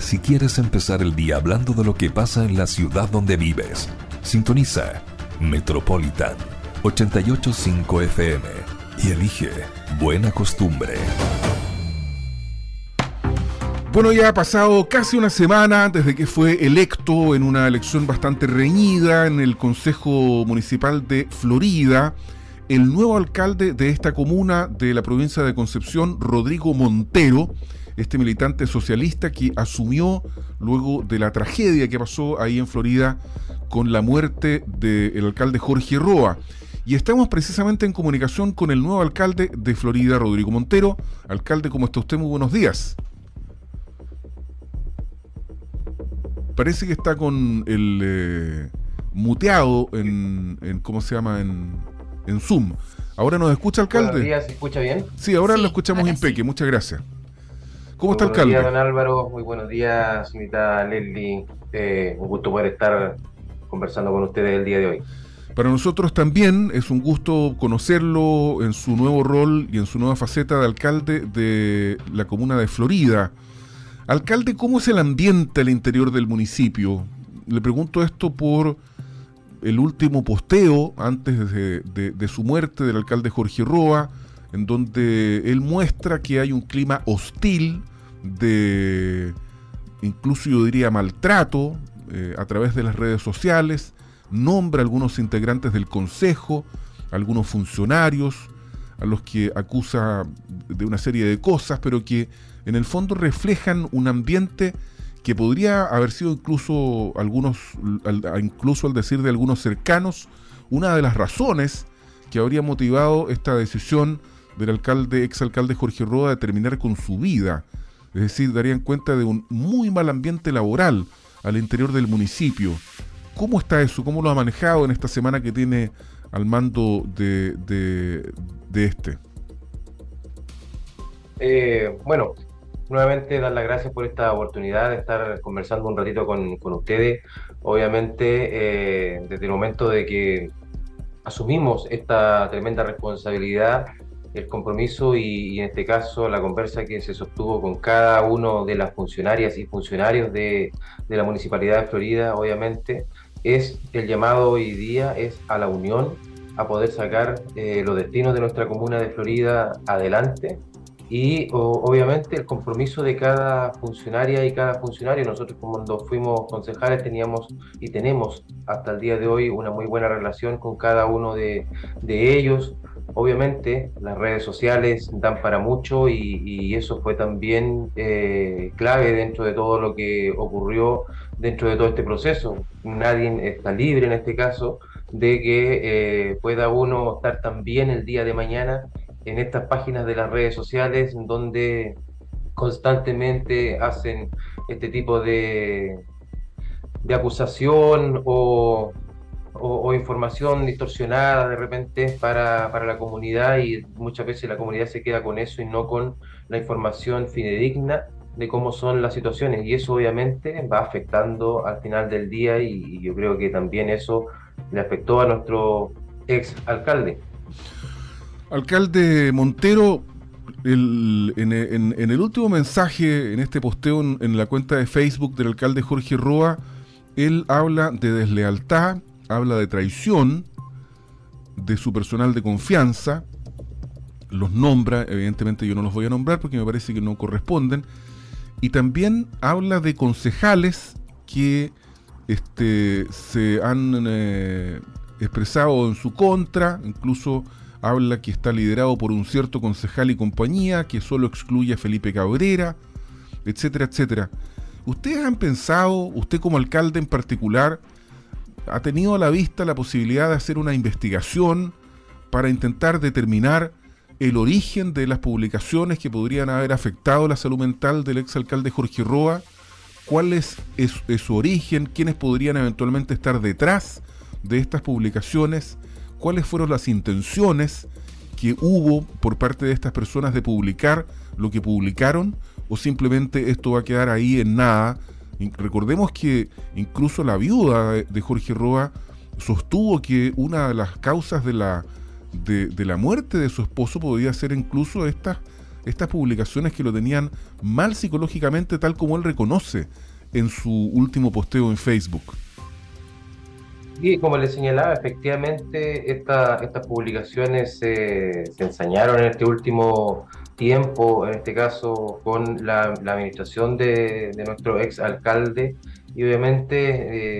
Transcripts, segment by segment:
si quieres empezar el día hablando de lo que pasa en la ciudad donde vives. Sintoniza Metropolitan 885 FM y elige Buena Costumbre. Bueno, ya ha pasado casi una semana desde que fue electo en una elección bastante reñida en el Consejo Municipal de Florida el nuevo alcalde de esta comuna de la provincia de Concepción, Rodrigo Montero, este militante socialista que asumió luego de la tragedia que pasó ahí en Florida con la muerte del alcalde Jorge Roa. Y estamos precisamente en comunicación con el nuevo alcalde de Florida, Rodrigo Montero. Alcalde, ¿cómo está usted? Muy buenos días. Parece que está con el eh, muteado en, ¿cómo se llama? En, en Zoom. ¿Ahora nos escucha, alcalde? Buenos días, ¿se escucha bien? Sí, ahora lo escuchamos impeque, muchas gracias. ¿Cómo está, alcalde? Buenos días, don Álvaro. Muy buenos días, señorita Leslie. Eh, un gusto poder estar conversando con ustedes el día de hoy. Para nosotros también es un gusto conocerlo en su nuevo rol y en su nueva faceta de alcalde de la comuna de Florida. Alcalde, ¿cómo es el ambiente al interior del municipio? Le pregunto esto por el último posteo antes de, su muerte del alcalde Jorge Roa, en donde él muestra que hay un clima hostil de, incluso yo diría, maltrato eh, a través de las redes sociales, nombra a algunos integrantes del Consejo, algunos funcionarios, a los que acusa de una serie de cosas, pero que en el fondo reflejan un ambiente que podría haber sido incluso algunos, incluso al decir de algunos cercanos, una de las razones que habría motivado esta decisión del alcalde, exalcalde Jorge Roda de terminar con su vida. Es decir, darían cuenta de un muy mal ambiente laboral al interior del municipio. ¿Cómo está eso? ¿Cómo lo ha manejado en esta semana que tiene al mando de, de, este? Eh, bueno, nuevamente dar las gracias por esta oportunidad de estar conversando un ratito con, ustedes. Obviamente, eh, desde el momento de que asumimos esta tremenda responsabilidad, el compromiso y, en este caso la conversa que se sostuvo con cada uno de las funcionarias y funcionarios de, la Municipalidad de Florida, obviamente, es el llamado hoy día es a la unión, a poder sacar eh, los destinos de nuestra comuna de Florida adelante y obviamente el compromiso de cada funcionaria y cada funcionario. Nosotros cuando fuimos concejales teníamos y tenemos hasta el día de hoy una muy buena relación con cada uno de, ellos. Obviamente las redes sociales dan para mucho y, eso fue también eh, clave dentro de todo lo que ocurrió dentro de todo este proceso. Nadie está libre en este caso de que eh, pueda uno estar también el día de mañana en estas páginas de las redes sociales donde constantemente hacen este tipo de, de acusación o, información distorsionada de repente para, para, la comunidad y muchas veces la comunidad se queda con eso y no con la información fidedigna de cómo son las situaciones y eso obviamente va afectando al final del día y yo creo que también eso le afectó a nuestro ex alcalde. Alcalde Montero, en, el último mensaje, en este posteo en, la cuenta de Facebook del alcalde Jorge Roa, él habla de deslealtad, habla de traición de su personal de confianza, los nombra, evidentemente yo no los voy a nombrar porque me parece que no corresponden, y también habla de concejales que este, se han eh, expresado en su contra, incluso habla que está liderado por un cierto concejal y compañía, que solo excluye a Felipe Cabrera, etcétera, etcétera. ¿Ustedes han pensado, usted como alcalde en particular, ha tenido a la vista la posibilidad de hacer una investigación para intentar determinar el origen de las publicaciones que podrían haber afectado la salud mental del exalcalde Jorge Roa? ¿Cuál es, es su origen? ¿Quiénes podrían eventualmente estar detrás de estas publicaciones? cuáles fueron las intenciones que hubo por parte de estas personas de publicar lo que publicaron o simplemente esto va a quedar ahí en nada. Recordemos que incluso la viuda de Jorge Roa sostuvo que una de las causas de la, de, la muerte de su esposo podía ser incluso estas estas publicaciones que lo tenían mal psicológicamente, tal como él reconoce en su último posteo en Facebook. Y como le señalaba, efectivamente estas publicaciones se ensañaron en este último tiempo, en este caso con la, administración de, nuestro ex alcalde y obviamente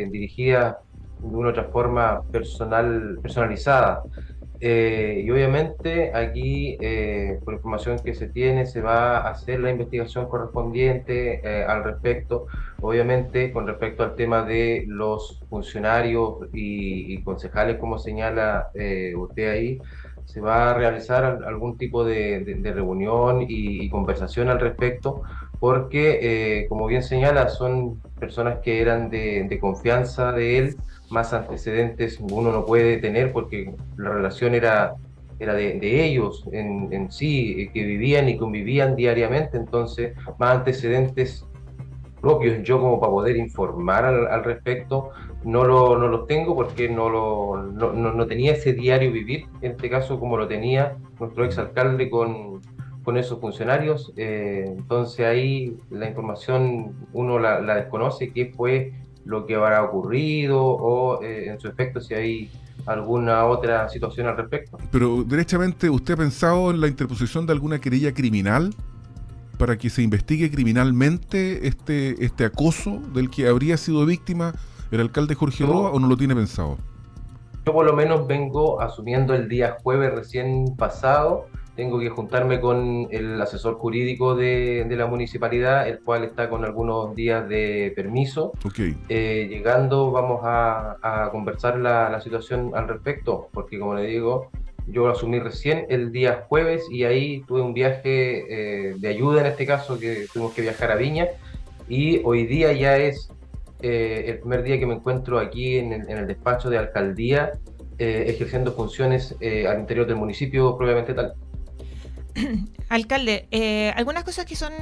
eh, dirigida de una otra forma personal, personalizada. Eh, y obviamente aquí, eh, por información que se tiene, se va a hacer la investigación correspondiente eh, al respecto. Obviamente, con respecto al tema de los funcionarios y, concejales, como señala usted ahí, se va a realizar algún tipo de, reunión y, conversación al respecto, porque, como bien señala, son personas que eran de confianza de él más antecedentes uno no puede tener porque la relación era, era de, ellos en, sí, eh, que vivían y convivían diariamente, entonces más antecedentes propios yo como para poder informar al, respecto no, lo, no los tengo porque no, lo, no, tenía ese diario vivir, en este caso como lo tenía nuestro exalcalde con, con esos funcionarios, eh, entonces ahí la información uno la, la desconoce, qué fue lo que habrá ocurrido o eh, en su efecto si hay alguna otra situación al respecto. Pero derechamente, ¿usted ha pensado en la interposición de alguna querella criminal para que se investigue criminalmente este, este acoso del que habría sido víctima el alcalde Jorge Roa o no lo tiene pensado? Yo por lo menos vengo asumiendo el día jueves recién pasado tengo que juntarme con el asesor jurídico de, la municipalidad, el cual está con algunos días de permiso. Eh, llegando vamos a, conversar la, situación al respecto, porque como le digo, yo asumí recién el día jueves y ahí tuve un viaje eh, de ayuda en este caso, que tuvimos que viajar a Viña, y hoy día ya es eh, el primer día que me encuentro aquí en el, despacho de alcaldía, ejerciendo funciones al interior del municipio propiamente tal. Alcalde, eh, algunas cosas que son,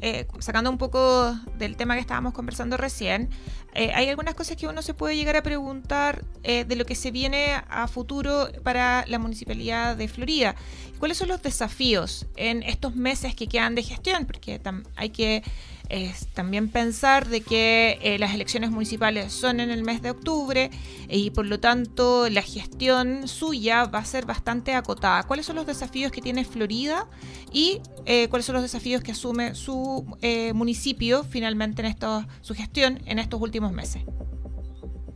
eh, sacando un poco del tema que estábamos conversando recién, eh, hay algunas cosas que uno se puede llegar a preguntar de lo que se viene a futuro para la Municipalidad de Florida. ¿Cuáles son los desafíos en estos meses que quedan de gestión? Porque hay que es también pensar de que eh, las elecciones municipales son en el mes de octubre y por lo tanto la gestión suya va a ser bastante acotada. ¿Cuáles son los desafíos que tiene Florida y eh, cuáles son los desafíos que asume su eh, municipio finalmente en su gestión en estos últimos meses?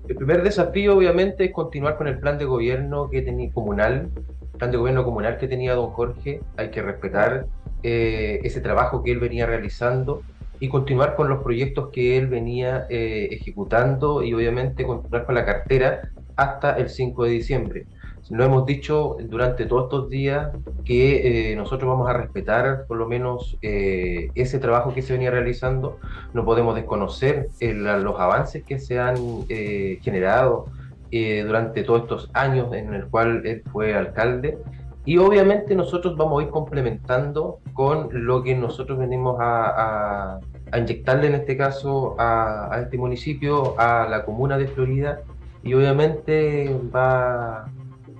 El primer desafío obviamente es continuar con el plan de gobierno que tenía comunal, plan de gobierno comunal que tenía don Jorge. Hay que respetar ese trabajo que él venía realizando y continuar con los proyectos que él venía eh, ejecutando y obviamente continuar con la cartera hasta el 5 de diciembre. Lo hemos dicho durante todos estos días que eh, nosotros vamos a respetar por lo menos eh, ese trabajo que se venía realizando. No podemos desconocer los avances que se han generado durante todos estos años en el cual él fue alcalde. Y obviamente nosotros vamos a ir complementando con lo que nosotros venimos a, a inyectarle en este caso a, este municipio, a la comuna de Florida, y obviamente va,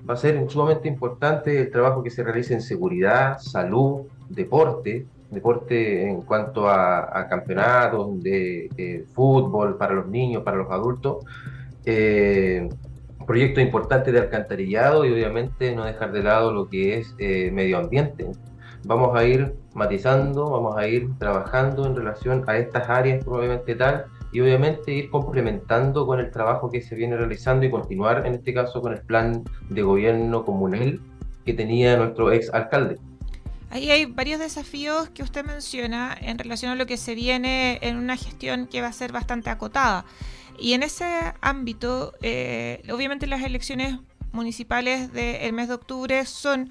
va a ser sumamente importante el trabajo que se realice en seguridad, salud, deporte, deporte en cuanto a, campeonatos de fútbol para los niños, para los adultos, eh, proyectos importantes de alcantarillado y obviamente no dejar de lado lo que es eh, medio ambiente vamos a ir matizando, vamos a ir trabajando en relación a estas áreas probablemente tal y obviamente ir complementando con el trabajo que se viene realizando y continuar en este caso con el plan de gobierno comunal que tenía nuestro ex alcalde. Ahí hay varios desafíos que usted menciona en relación a lo que se viene en una gestión que va a ser bastante acotada. Y en ese ámbito, eh, obviamente las elecciones municipales del mes de octubre son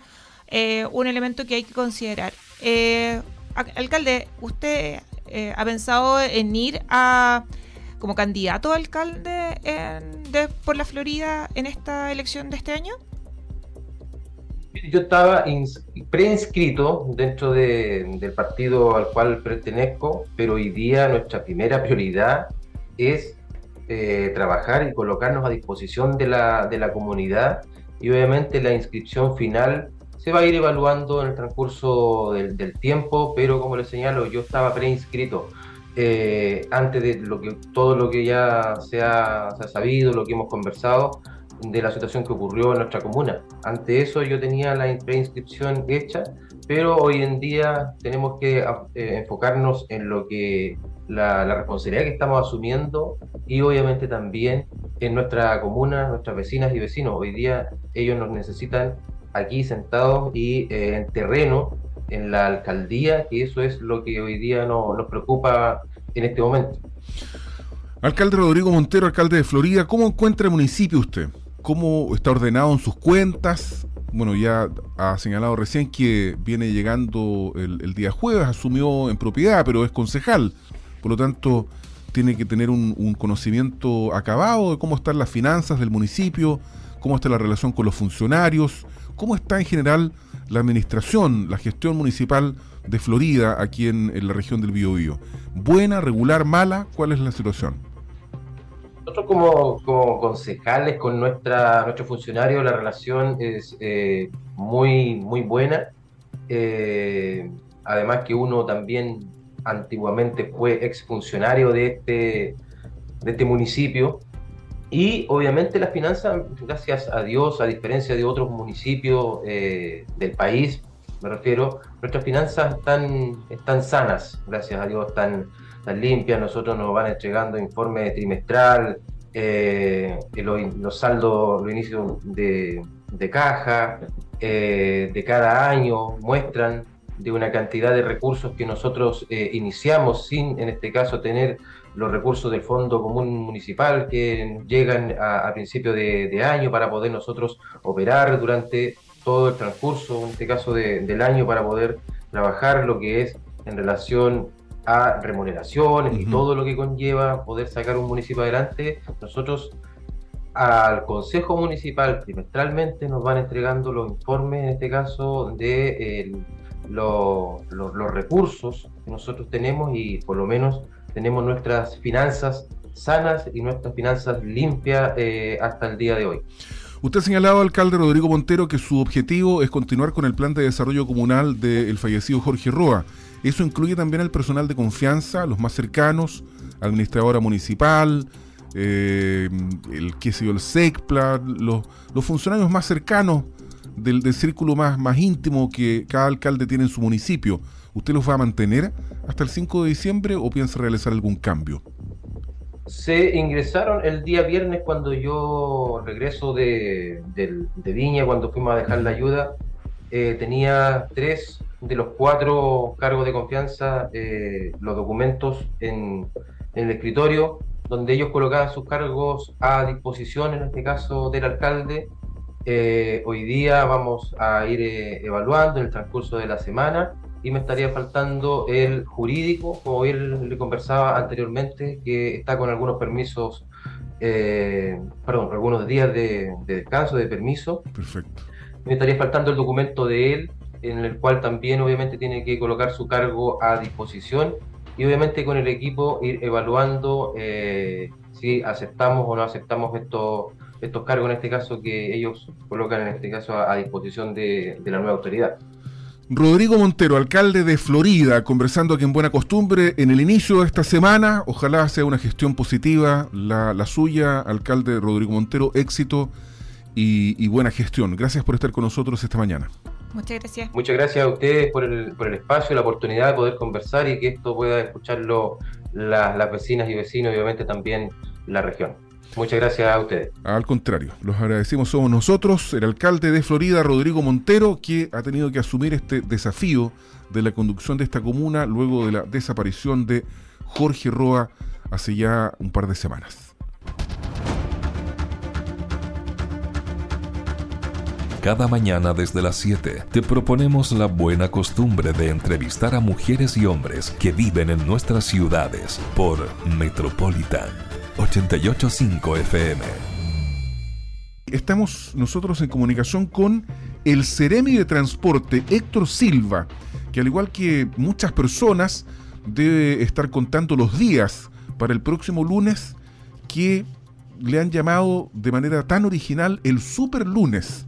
eh, un elemento que hay que considerar. Eh, alcalde, ¿usted eh, ha pensado en ir a como candidato a alcalde por la Florida en esta elección de este año? Yo estaba preinscrito dentro del partido al cual pertenezco, pero hoy día nuestra primera prioridad es trabajar y colocarnos a disposición de la, de la comunidad y obviamente la inscripción final se va a ir evaluando en el transcurso del, tiempo, pero como les señalo, yo estaba preinscrito eh, antes de lo que, todo lo que ya se ha, sabido, lo que hemos conversado, de la situación que ocurrió en nuestra comuna. Ante eso yo tenía la preinscripción hecha, pero hoy en día tenemos que eh, enfocarnos en lo que la, la, responsabilidad que estamos asumiendo y obviamente también en nuestra comuna, nuestras vecinas y vecinos. Hoy día ellos nos necesitan aquí sentados y eh, en terreno, en la alcaldía, y eso es lo que hoy día no, nos preocupa en este momento. Alcalde Rodrigo Montero, alcalde de Florida, ¿cómo encuentra el municipio usted? ¿Cómo está ordenado en sus cuentas? Bueno, ya ha señalado recién que viene llegando el, día jueves, asumió en propiedad, pero es concejal. Por lo tanto, tiene que tener un, un conocimiento acabado de cómo están las finanzas del municipio, cómo está la relación con los funcionarios, ¿Cómo está en general la administración, la gestión municipal de Florida aquí en, la región del Biobío? ¿Buena, regular, mala? ¿Cuál es la situación? Nosotros como, concejales con nuestra, nuestro funcionario la relación es eh, muy, muy buena. Eh, además que uno también antiguamente fue exfuncionario de este, de este municipio y obviamente las finanzas, gracias a Dios, a diferencia de otros municipios eh, del país, me refiero, nuestras finanzas están, están sanas, gracias a Dios, están, limpias. Nosotros nos van entregando informe trimestral, eh, los, saldos, los inicios de, caja eh, de cada año muestran de una cantidad de recursos que nosotros iniciamos sin, en este caso, tener los recursos del Fondo Común Municipal que llegan a, principio de, año para poder nosotros operar durante todo el transcurso, en este caso del año, para poder trabajar lo que es en relación a remuneraciones y todo lo que conlleva poder sacar un municipio adelante. Nosotros al Consejo Municipal trimestralmente nos van entregando los informes, en este caso, de los recursos que nosotros tenemos y por lo menos tenemos nuestras finanzas sanas y nuestras finanzas limpias eh, hasta el día de hoy. Usted ha señalado, alcalde Rodrigo Montero, que su objetivo es continuar con el plan de desarrollo comunal del fallecido Jorge Roa. Eso incluye también al personal de confianza, los más cercanos, administradora municipal, eh, el que se el SECPLA, los funcionarios más cercanos del, del, círculo más, más íntimo que cada alcalde tiene en su municipio. ¿Usted los va a mantener hasta el 5 de diciembre o piensa realizar algún cambio? Se ingresaron el día viernes cuando yo regreso de, Viña, cuando fuimos a dejar la ayuda. Eh, tenía tres de los cuatro cargos de confianza, eh, los documentos en, el escritorio, donde ellos colocaban sus cargos a disposición, en este caso del alcalde. Eh, hoy día vamos a ir evaluando en el transcurso de la semana y me estaría faltando el jurídico, como él le conversaba anteriormente, que está con algunos permisos, eh, perdón, algunos días de, descanso, de permiso. Perfecto. Me estaría faltando el documento de él, en el cual también obviamente tiene que colocar su cargo a disposición y obviamente con el equipo ir evaluando eh, si aceptamos o no aceptamos estos estos cargos en este caso que ellos colocan en este caso a, disposición de la nueva autoridad. Rodrigo Montero, alcalde de Florida, conversando aquí en Buena Costumbre en el inicio de esta semana. Ojalá sea una gestión positiva la, suya, alcalde Rodrigo Montero, éxito y, buena gestión. Gracias por estar con nosotros esta mañana. Muchas gracias. Muchas gracias a ustedes por el, por el espacio, la oportunidad de poder conversar y que esto pueda escucharlo las vecinas y vecinos y obviamente también la región. Muchas gracias a ustedes. Al contrario, los agradecemos somos nosotros, el alcalde de Florida, Rodrigo Montero, que ha tenido que asumir este desafío de la conducción de esta comuna luego de la desaparición de Jorge Roa hace ya un par de semanas. Cada mañana desde las 7 te proponemos la buena costumbre de entrevistar a mujeres y hombres que viven en nuestras ciudades por Metropolitan 885 FM. Estamos nosotros en comunicación con el Ceremi de Transporte, Héctor Silva, que al igual que muchas personas debe estar contando los días para el próximo lunes que le han llamado de manera tan original el super lunes.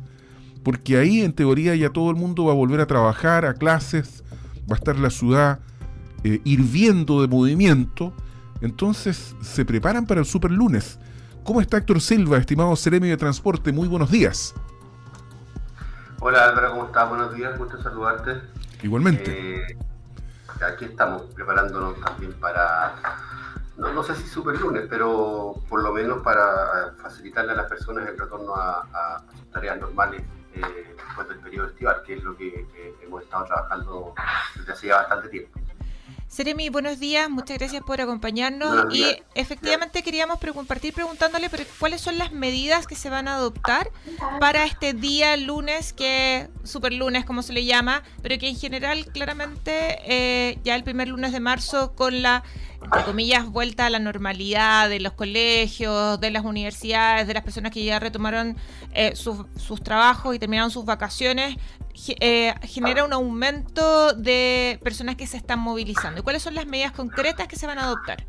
porque ahí en teoría ya todo el mundo va a volver a trabajar, a clases, va a estar la ciudad eh, hirviendo de movimiento, entonces se preparan para el super lunes. ¿Cómo está Héctor Silva, estimado Ceremio de Transporte? Muy buenos días. Hola Álvaro, ¿cómo estás? Buenos días, gusto saludarte. Igualmente. Eh, aquí estamos preparándonos también para, no, sé si super lunes, pero por lo menos para facilitarle a las personas el retorno a, sus tareas normales eh, después del periodo estival, que es lo que hemos estado trabajando desde hace ya bastante tiempo. Seremi, buenos días, muchas gracias por acompañarnos. Y efectivamente queríamos partir preguntándole cuáles son las medidas que se van a adoptar para este día lunes, que super lunes como se le llama, pero que en general claramente eh, ya el primer lunes de marzo con la entre comillas, vuelta a la normalidad de los colegios, de las universidades, de las personas que ya retomaron eh, sus trabajos y terminaron sus vacaciones, eh, genera un aumento de personas que se están movilizando. ¿Y cuáles son las medidas concretas que se van a adoptar?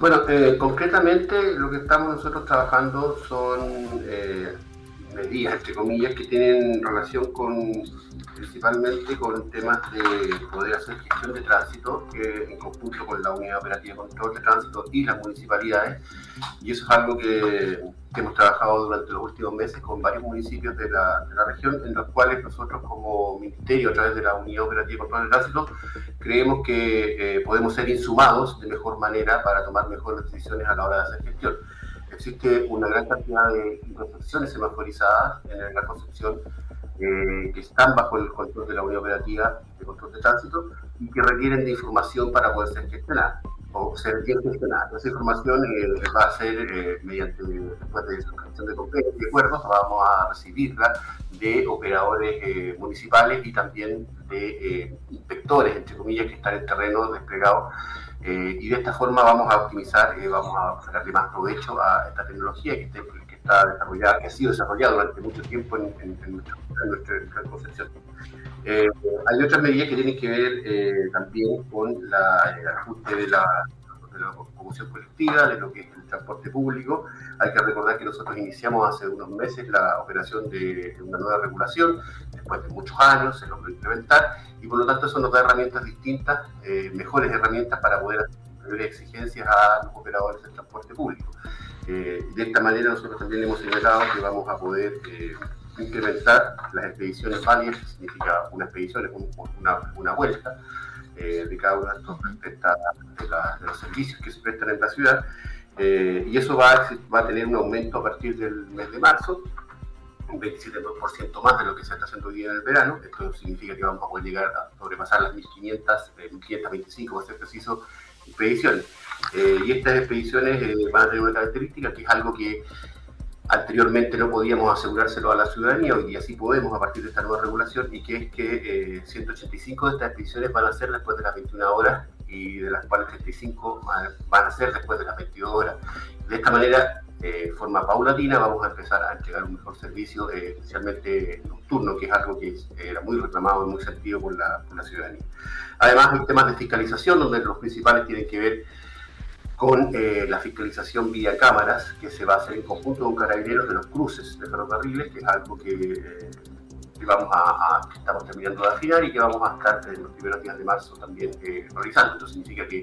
Bueno, eh, concretamente lo que estamos nosotros trabajando son medidas, entre comillas, que tienen relación con principalmente con temas de poder hacer gestión de tránsito, que en conjunto con la Unidad Operativa de Control de Tránsito y las municipalidades, y eso es algo que, hemos trabajado durante los últimos meses con varios municipios de la, de la, región, en los cuales nosotros como Ministerio, a través de la Unidad Operativa de Control de Tránsito, creemos que eh, podemos ser insumados de mejor manera para tomar mejores decisiones a la hora de hacer gestión. Existe una gran cantidad de intersecciones semaforizadas en la Concepción eh, que están bajo el control de la Unión Operativa de Control de Tránsito y que requieren de información para poder ser gestionada o ser bien gestionada. Esa información eh, va a ser eh, mediante, después de suscripción de, acuerdos, vamos a recibirla de operadores municipales y también de inspectores, entre comillas, que están en terreno desplegados y de esta forma vamos a optimizar, vamos a sacarle más provecho a esta tecnología que, que está desarrollada, que ha sido desarrollada durante mucho tiempo en, nuestra, concepción. Eh, hay otras medidas que tienen que ver eh, también con la, el ajuste de la, de la locomoción colectiva, de lo que es el transporte público. Hay que recordar que nosotros iniciamos hace unos meses la operación de, una nueva regulación, después de muchos años se logró implementar, y por lo tanto eso nos da herramientas distintas, eh, mejores herramientas para poder hacer exigencias a los operadores del transporte público. Eh, de esta manera nosotros también hemos señalado que vamos a poder eh, incrementar las expediciones válidas, que significa una expedición es una, una, vuelta eh, de cada uno de estos de, los servicios que se prestan en la ciudad, y eso va a, va a tener un aumento a partir del mes de marzo, un 27% más de lo que se está haciendo hoy día en el verano. Esto significa que vamos a poder llegar a sobrepasar las 1.500, 1.525, para ser preciso, expediciones. Eh, y estas expediciones eh, van a tener una característica que es algo que anteriormente no podíamos asegurárselo a la ciudadanía, hoy día sí podemos a partir de esta nueva regulación, y que es que 185 eh, de estas expediciones van a ser después de las 21 horas y de las cuales 35 van a ser después de las 22 horas. De esta manera, de forma paulatina, vamos a empezar a entregar un mejor servicio, especialmente nocturno, que es algo que era muy reclamado y muy sentido por la, por la ciudadanía. Además, hay temas de fiscalización, donde los principales tienen que ver con eh, la fiscalización vía cámaras que se va a hacer en conjunto con carabineros de los cruces de ferrocarriles, que es algo que, eh, vamos a, estamos terminando de afinar y que vamos a estar en los primeros días de marzo también eh, realizando. Esto significa que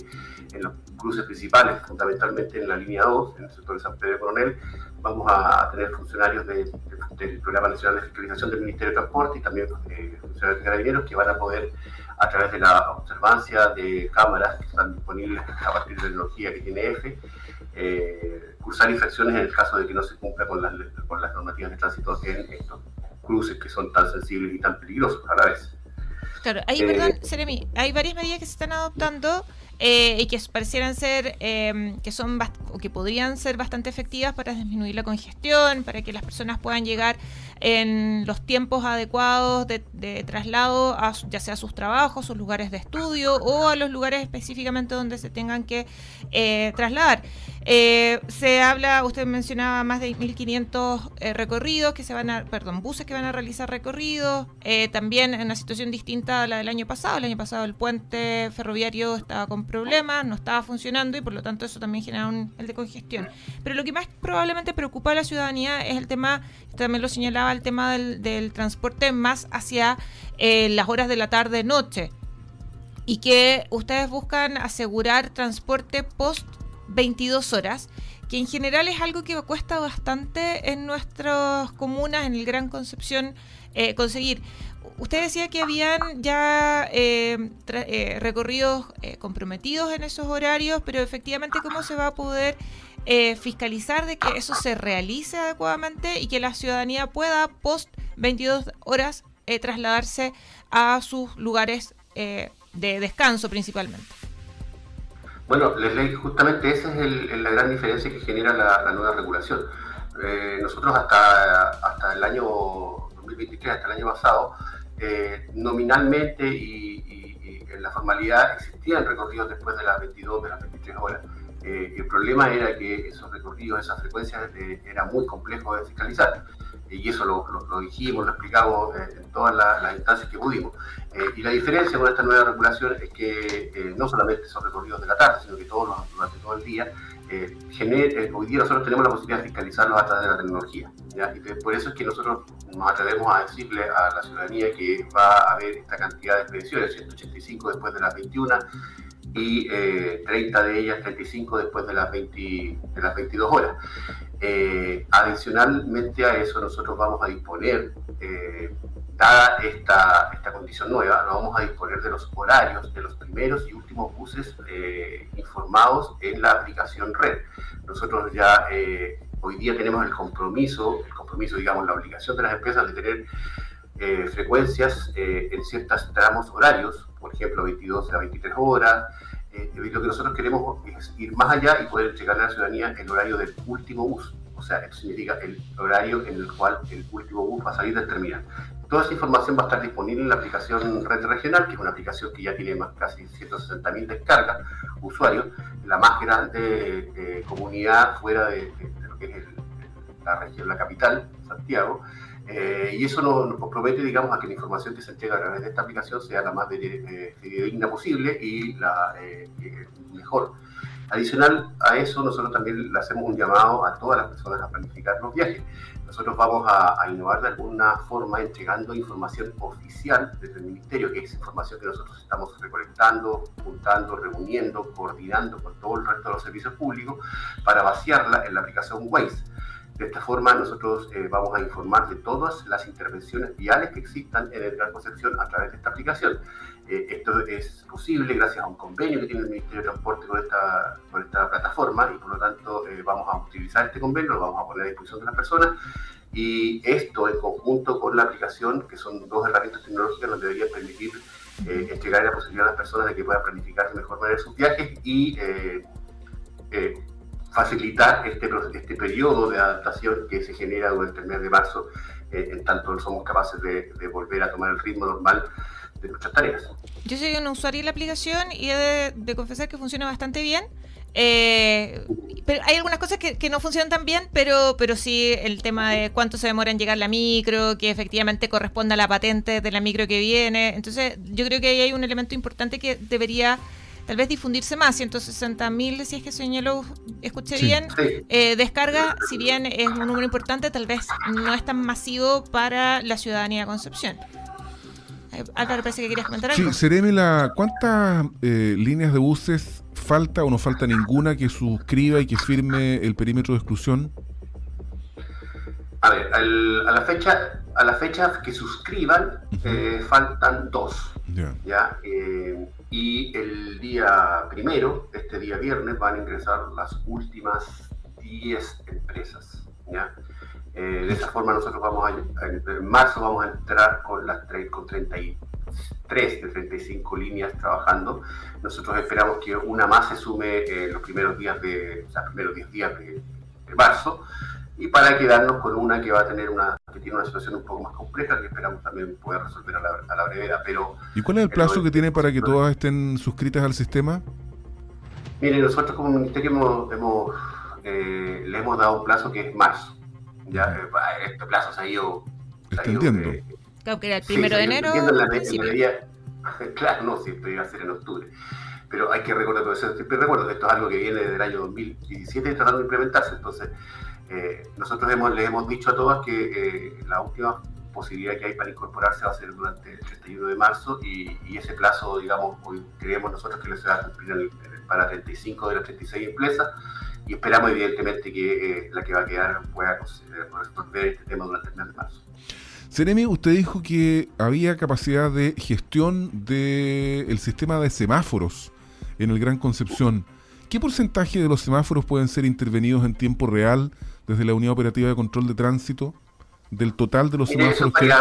en los cruces principales, fundamentalmente en la línea 2, en el sector de San Pedro de Coronel, vamos a tener funcionarios del Programa Nacional de Fiscalización del Ministerio de Transporte y también funcionarios de carabineros que van a poder a través de la observancia de cámaras que están disponibles a partir de la tecnología que tiene EFE, eh, cursar infracciones en el caso de que no se cumpla con las, con las normativas de tránsito en estos cruces que son tan sensibles y tan peligrosos a la vez. Claro, hay, eh, perdón, Seremi, hay varias medidas que se están adoptando eh, y que parecieran ser, em, que son o que podrían ser bastante efectivas para disminuir la congestión, para que las personas puedan llegar en los tiempos adecuados de, traslado, a, ya sea a sus trabajos, sus lugares de estudio o a los lugares específicamente donde se tengan que eh, trasladar. Eh, se habla, usted mencionaba más de 1.500 recorridos que se van a, perdón, buses que van a realizar recorridos, también en una situación distinta a la del año pasado. El año pasado el puente ferroviario estaba un problema, no estaba funcionando y por lo tanto eso también genera un, el de congestión. Pero lo que más probablemente preocupa a la ciudadanía es el tema, también lo señalaba, el tema del, transporte más hacia eh, las horas de la tarde-noche y que ustedes buscan asegurar transporte post 22 horas que en general es algo que cuesta bastante en nuestras comunas, en el Gran Concepción, eh, conseguir. Usted decía que habían ya eh, eh, recorridos comprometidos en esos horarios, pero efectivamente, ¿cómo se va a poder fiscalizar de que eso se realice adecuadamente y que la ciudadanía pueda, post 22 horas, trasladarse a sus lugares de descanso principalmente? Bueno, Leslie, justamente esa es la gran diferencia que genera la, nueva regulación. Eh, nosotros hasta, hasta el año 2023, hasta el año pasado, eh, nominalmente y, en la formalidad existían recorridos después de las 22, de las 23 horas. Eh, el problema era que esos recorridos, esas frecuencias, era muy complejo de fiscalizar y eso lo, dijimos, lo explicamos eh, en todas las, instancias que pudimos. Eh, y la diferencia con esta nueva regulación es que eh, no solamente son recorridos de la tarde, sino que todos durante todo el día, hoy día nosotros tenemos la posibilidad de fiscalizarlos a través de la tecnología. Y por eso es que nosotros nos atrevemos a decirle a la ciudadanía que va a haber esta cantidad de expediciones, 185 después de las 21 y 30 de ellas, 35 después de las, 20, de las 22 horas. Eh, adicionalmente a eso, nosotros vamos a disponer, eh, dada esta, esta condición nueva, vamos a disponer de los horarios de los primeros y últimos buses eh, informados en la aplicación red. Nosotros ya hoy día tenemos el compromiso, el compromiso, digamos, la obligación de las empresas de tener frecuencias en ciertos tramos horarios, por ejemplo, 22 a 23 horas, eh, lo que nosotros queremos es ir más allá y poder entregarle a la ciudadanía el horario del último bus. O sea, esto significa el horario en el cual el último bus va a salir del terminal. Toda esa información va a estar disponible en la aplicación Red Regional, que es una aplicación que ya tiene más, casi 160.000 descargas usuarios, la más grande eh, comunidad fuera de, lo que es la región, la capital, Santiago. Eh, y eso nos, compromete, digamos, a que la información que se entrega a través de esta aplicación sea la más digna posible y la eh, mejor. Adicional a eso, nosotros también le hacemos un llamado a todas las personas a planificar los viajes. Nosotros vamos a, innovar de alguna forma entregando información oficial desde el Ministerio, que es información que nosotros estamos recolectando, juntando, reuniendo, coordinando con todo el resto de los servicios públicos para vaciarla en la aplicación Waze de esta forma, nosotros eh, vamos a informar de todas las intervenciones viales que existan en el Gran Concepción a través de esta aplicación. Eh, esto es posible gracias a un convenio que tiene el Ministerio de Transporte con esta, con esta plataforma y por lo tanto eh, vamos a utilizar este convenio, lo vamos a poner a disposición de las personas y esto en conjunto con la aplicación, que son dos herramientas tecnológicas, nos debería permitir entregar la posibilidad a las personas de que puedan planificar de mejor manera sus viajes y facilitar este, este periodo de adaptación que se genera durante el mes de marzo, eh, en tanto somos capaces de, volver a tomar el ritmo normal de nuestras tareas. Yo soy un usuario de la aplicación y he de, confesar que funciona bastante bien. Eh, pero hay algunas cosas que, no funcionan tan bien, pero, pero sí el tema de cuánto se demora en llegar la micro, que efectivamente corresponda a la patente de la micro que viene. Entonces, yo creo que ahí hay un elemento importante que debería tal vez difundirse más, 160 mil, si es que señaló, escuché bien, eh, descarga, si bien es un número importante, tal vez no es tan masivo para la ciudadanía de Concepción. Eh, Álvaro, parece que querías comentar algo. Sí, Seremela, ¿cuántas eh, líneas de buses falta o no falta ninguna que suscriba y que firme el perímetro de exclusión? A ver, a la fecha, a la fecha que suscriban faltan dos. ¿Ya? y el día primero, este día viernes, van a ingresar las últimas 10 empresas. ¿ya? Eh, de esa forma nosotros vamos a, en marzo vamos a entrar con las con 33 de 35 líneas trabajando. Nosotros esperamos que una más se sume en los primeros días de, o sea, primeros 10 días de, de marzo y para quedarnos con una que va a tener una tiene una situación un poco más compleja que esperamos también poder resolver a la, a la brevedad. Pero ¿Y cuál es el plazo que tiene para que todas estén suscritas al sistema? Mire, nosotros como ministerio hemos, eh, le hemos dado un plazo que es marzo. Ya, eh, este plazo se ha ido extendiendo. claro que era el primero de enero. claro, no, sí, esto iba a ser en octubre. Pero hay que recordar, eso. Siempre recuerdo, esto es algo que viene del año 2017 tratando de implementarse, entonces nosotros hemos, les hemos dicho a todas que la última posibilidad que hay para incorporarse va a ser durante el 31 de marzo y, ese plazo, digamos, hoy creemos nosotros que se va a cumplir para 35 de las 36 empresas. Y esperamos evidentemente que eh, la que va a quedar pueda resolver este tema durante el mes de marzo. Seremi, usted dijo que había capacidad de gestión del sistema de semáforos en el Gran Concepción. ¿Qué porcentaje de los semáforos pueden ser intervenidos en tiempo real desde la Unidad Operativa de Control de Tránsito del total de los semáforos que...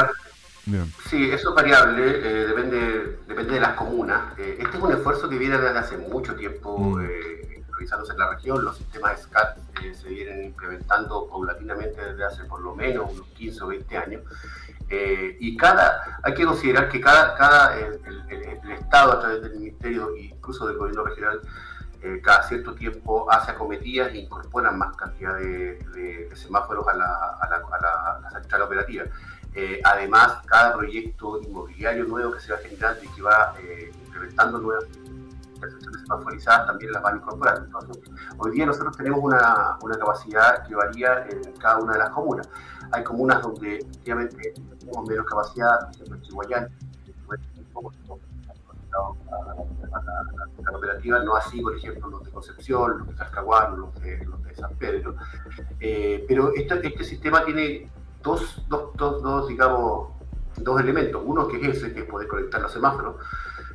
Sí, eso es variable, eh, depende, depende de las comunas. Eh, este es un esfuerzo que viene desde hace mucho tiempo mm. eh, realizándose en la región. Los sistemas SCAT se vienen implementando paulatinamente desde hace por lo menos unos 15 o 20 años. Y cada, hay que considerar que cada, cada el, Estado a través del Ministerio e incluso del Gobierno Regional cada cierto tiempo hace acometidas e incorporan más cantidad de, semáforos a la, a la, a la central operativa. Eh, además, cada proyecto inmobiliario nuevo que se va generando y que va eh, implementando nuevas semaforizadas también las van incorporando. Entonces, hoy día nosotros tenemos una, una, capacidad que varía en cada una de las comunas. Hay comunas donde efectivamente tenemos menos capacidad, por ejemplo Chihuayán, la operativa, no así, por ejemplo, los de Concepción, los de Talcahuano, los de, los de San Pedro. Eh, pero este, este sistema tiene dos, dos, dos, dos, digamos, dos elementos. Uno que es ese, que es poder conectar los semáforos,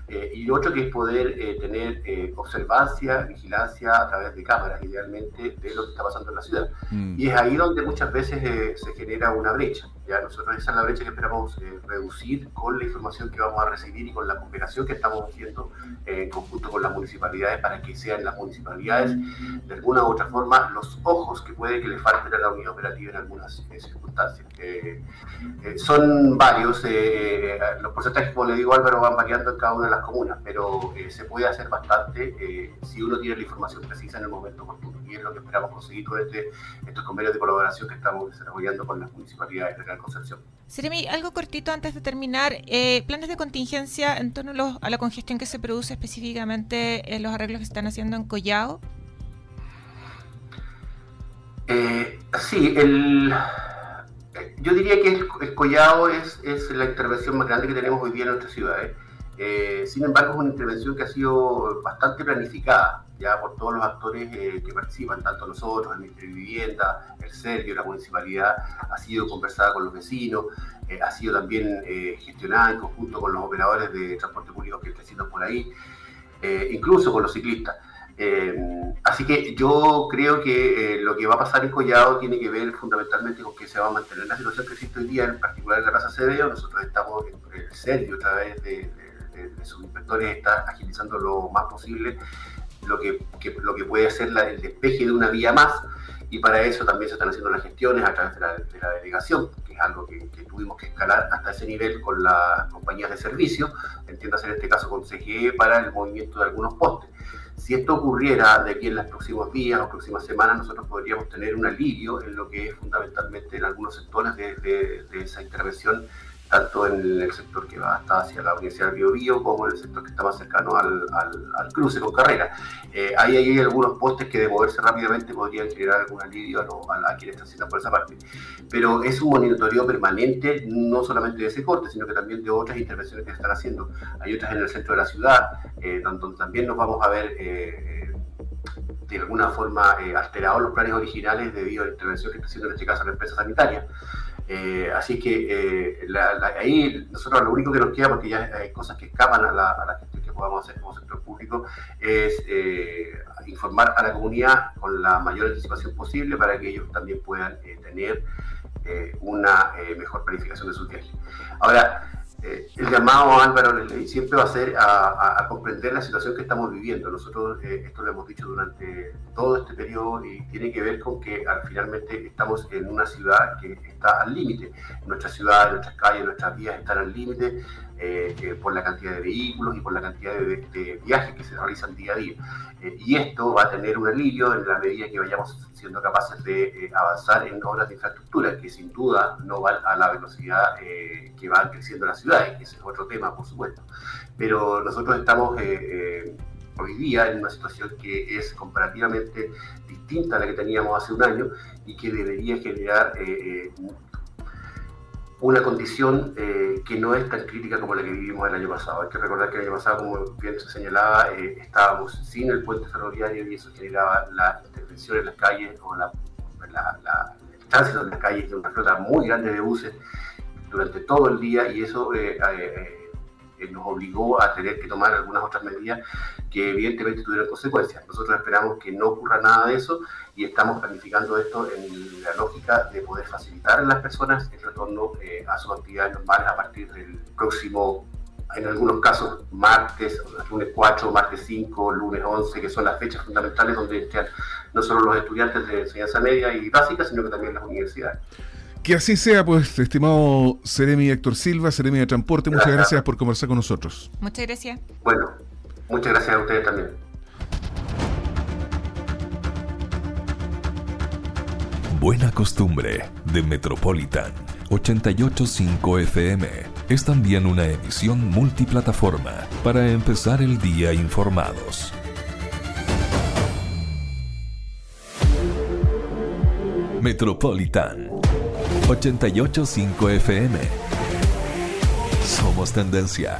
eh, y otro que es poder eh, tener eh, observancia, vigilancia a través de cámaras, idealmente, de lo que está pasando en la ciudad. Mm. Y es ahí donde muchas veces se genera una brecha. ¿Ya? Nosotros esa es la brecha que esperamos reducir con la información que vamos a recibir y con la cooperación que estamos haciendo en conjunto con las municipalidades para que sean las municipalidades, de alguna u otra forma, los ojos que puede que le falten a la unidad operativa en algunas circunstancias. son varios, los porcentajes, como le digo Álvaro, van variando en cada una de las comunas, pero eh, se puede hacer bastante eh, si uno tiene la información precisa en el momento oportuno. Y es lo que esperamos conseguir con este, estos convenios de colaboración que estamos desarrollando con las municipalidades de Gran Concepción. Seremi, algo cortito antes de terminar. Eh, ¿Planes de contingencia en torno a, la congestión que se produce específicamente en los arreglos que se están haciendo en Collao? sí, el yo diría que el, Collao es, es, la intervención más grande que tenemos hoy día en nuestra ciudad. Eh, sin embargo, es una intervención que ha sido bastante planificada ya por todos los actores eh, que participan, tanto nosotros, el Ministerio de Vivienda, el Sergio, la municipalidad, ha sido conversada con los vecinos, eh, ha sido también gestionada en conjunto con los operadores de transporte público que están por ahí, incluso con los ciclistas. así que yo creo que lo que va a pasar en Collado tiene que ver fundamentalmente con que se va a mantener la situación que existe hoy día, en particular en la Plaza Cedeo. Nosotros estamos en el Sergio a través de de, sus inspectores está agilizando lo más posible lo que, lo que puede ser el despeje de una vía más y para eso también se están haciendo las gestiones a través de la, delegación, que es algo que, tuvimos que escalar hasta ese nivel con las compañías de servicio, entiendas en este caso con CGE, para el movimiento de algunos postes. Si esto ocurriera de aquí en los próximos días o próximas semanas, nosotros podríamos tener un alivio en lo que es fundamentalmente en algunos sectores de esa intervención tanto en el sector que va hasta hacia la Universidad de Bio, como en el sector que está más cercano al, cruce con carrera. Eh, ahí hay algunos postes que de moverse rápidamente podrían generar algún alivio a, a, quienes están haciendo por esa parte. Pero es un monitoreo permanente, no solamente de ese corte, sino que también de otras intervenciones que se están haciendo. Hay otras en el centro de la ciudad, eh, donde también nos vamos a ver eh, de alguna forma alterados los planes originales debido a la intervención que está haciendo en este caso la empresa sanitaria. Eh, así que eh, ahí nosotros lo único que nos queda, porque ya hay cosas que escapan a la, gestión que podamos hacer como sector público, es eh, informar a la comunidad con la mayor anticipación posible para que ellos también puedan tener una mejor planificación de sus viajes. Ahora, eh, el llamado Álvaro siempre va a ser a, comprender la situación que estamos viviendo. Nosotros eh, esto lo hemos dicho durante todo este periodo y tiene que ver con que al, finalmente estamos en una ciudad que está al límite. Nuestra ciudad, nuestras calles, nuestras vías están al límite. Eh, eh, por la cantidad de vehículos y por la cantidad de, viajes que se realizan día a día. Eh, y esto va a tener un alivio en la medida que vayamos siendo capaces de avanzar en obras de infraestructura, que sin duda no van a la velocidad que van creciendo las ciudades, que ese es otro tema, por supuesto. Pero nosotros estamos hoy día en una situación que es comparativamente distinta a la que teníamos hace un año y que debería generar eh, eh, una condición eh, que no es tan crítica como la que vivimos el año pasado. Hay que recordar que el año pasado, como bien se señalaba, estábamos sin el puente ferroviario y eso generaba la intervención en las calles o la, la, tránsito en las calles de una flota muy grande de buses durante todo el día y eso nos obligó a tener que tomar algunas otras medidas que evidentemente tuvieron consecuencias. Nosotros esperamos que no ocurra nada de eso y estamos planificando esto en la lógica de poder facilitar a las personas el retorno eh, a sus actividades normales a partir del próximo, en algunos casos, martes, lunes 4, martes 5, lunes 11, que son las fechas fundamentales donde estén no solo los estudiantes de enseñanza media y básica, sino que también las universidades. Que así sea, pues, estimado Seremi Héctor Silva, Seremi de Transporte, muchas gracias por conversar con nosotros. Muchas gracias. Bueno, muchas gracias a ustedes también. Buena costumbre de Metropolitan 885 FM es también una emisión multiplataforma para empezar el día informados. Metropolitan 885 FM. Somos tendencia.